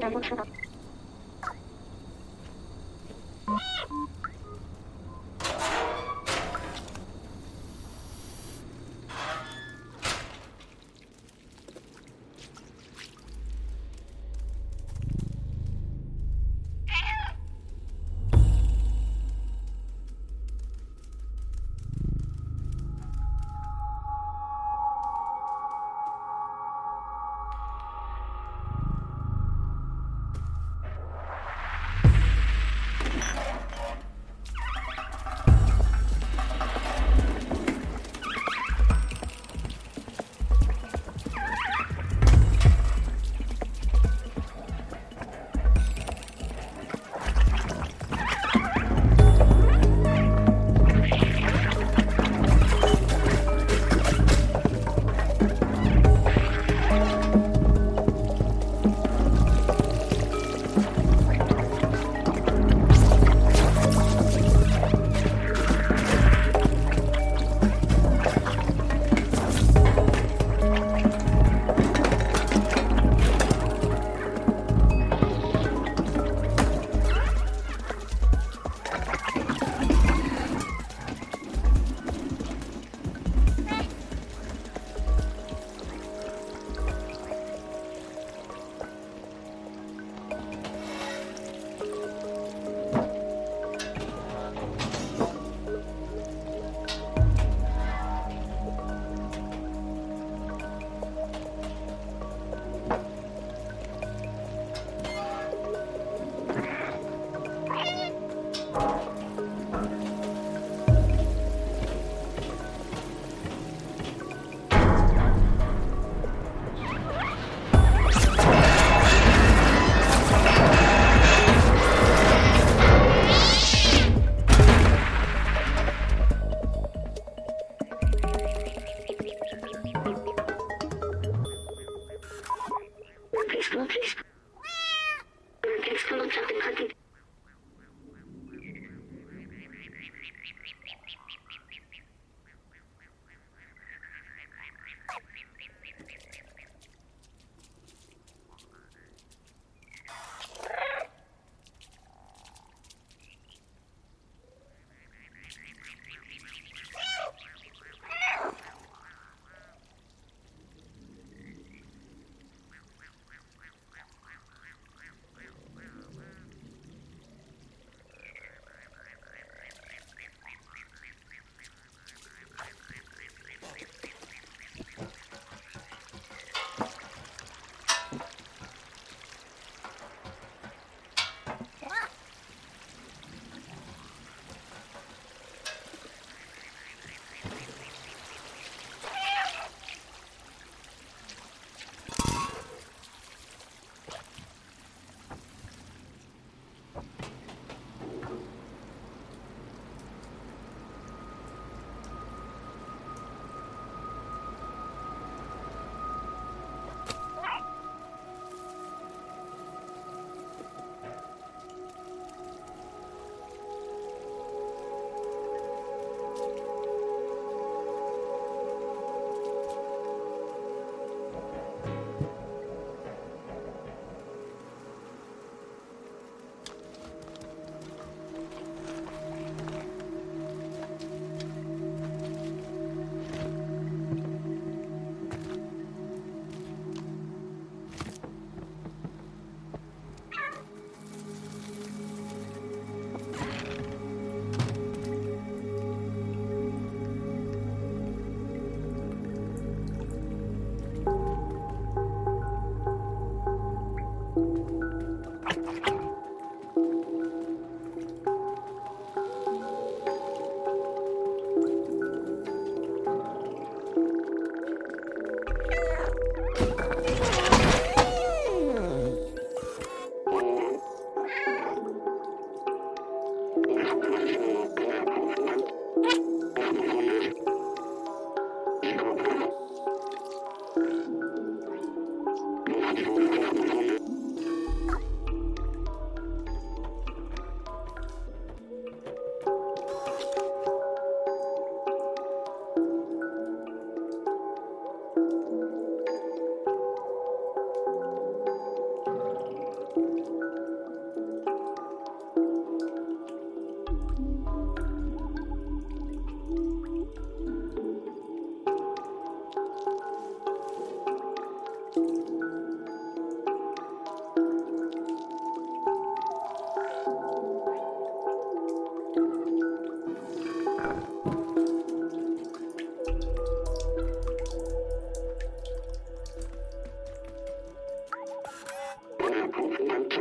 Thank you. Punkt.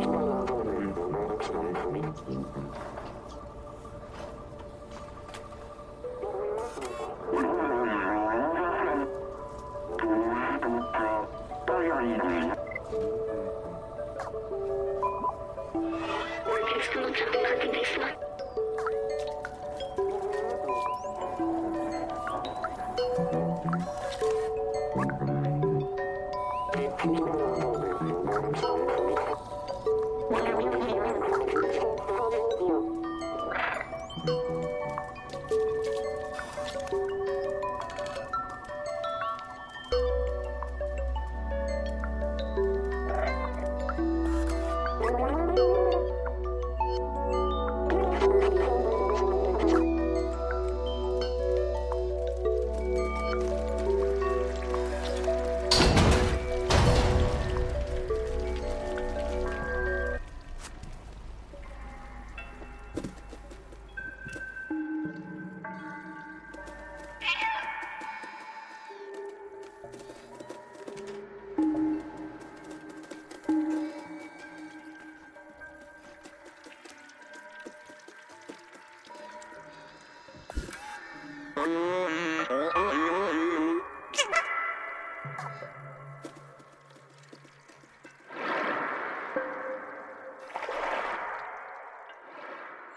Ich bin da, wo du in der Nähe zu mir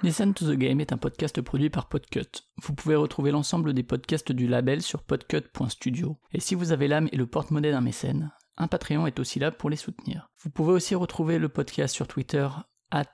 Listen to the Game est un podcast produit par Podcut. Vous pouvez retrouver l'ensemble des podcasts du label sur podcut.studio. Et si vous avez l'âme et le porte-monnaie d'un mécène, un Patreon est aussi là pour les soutenir. Vous pouvez aussi retrouver le podcast sur Twitter, at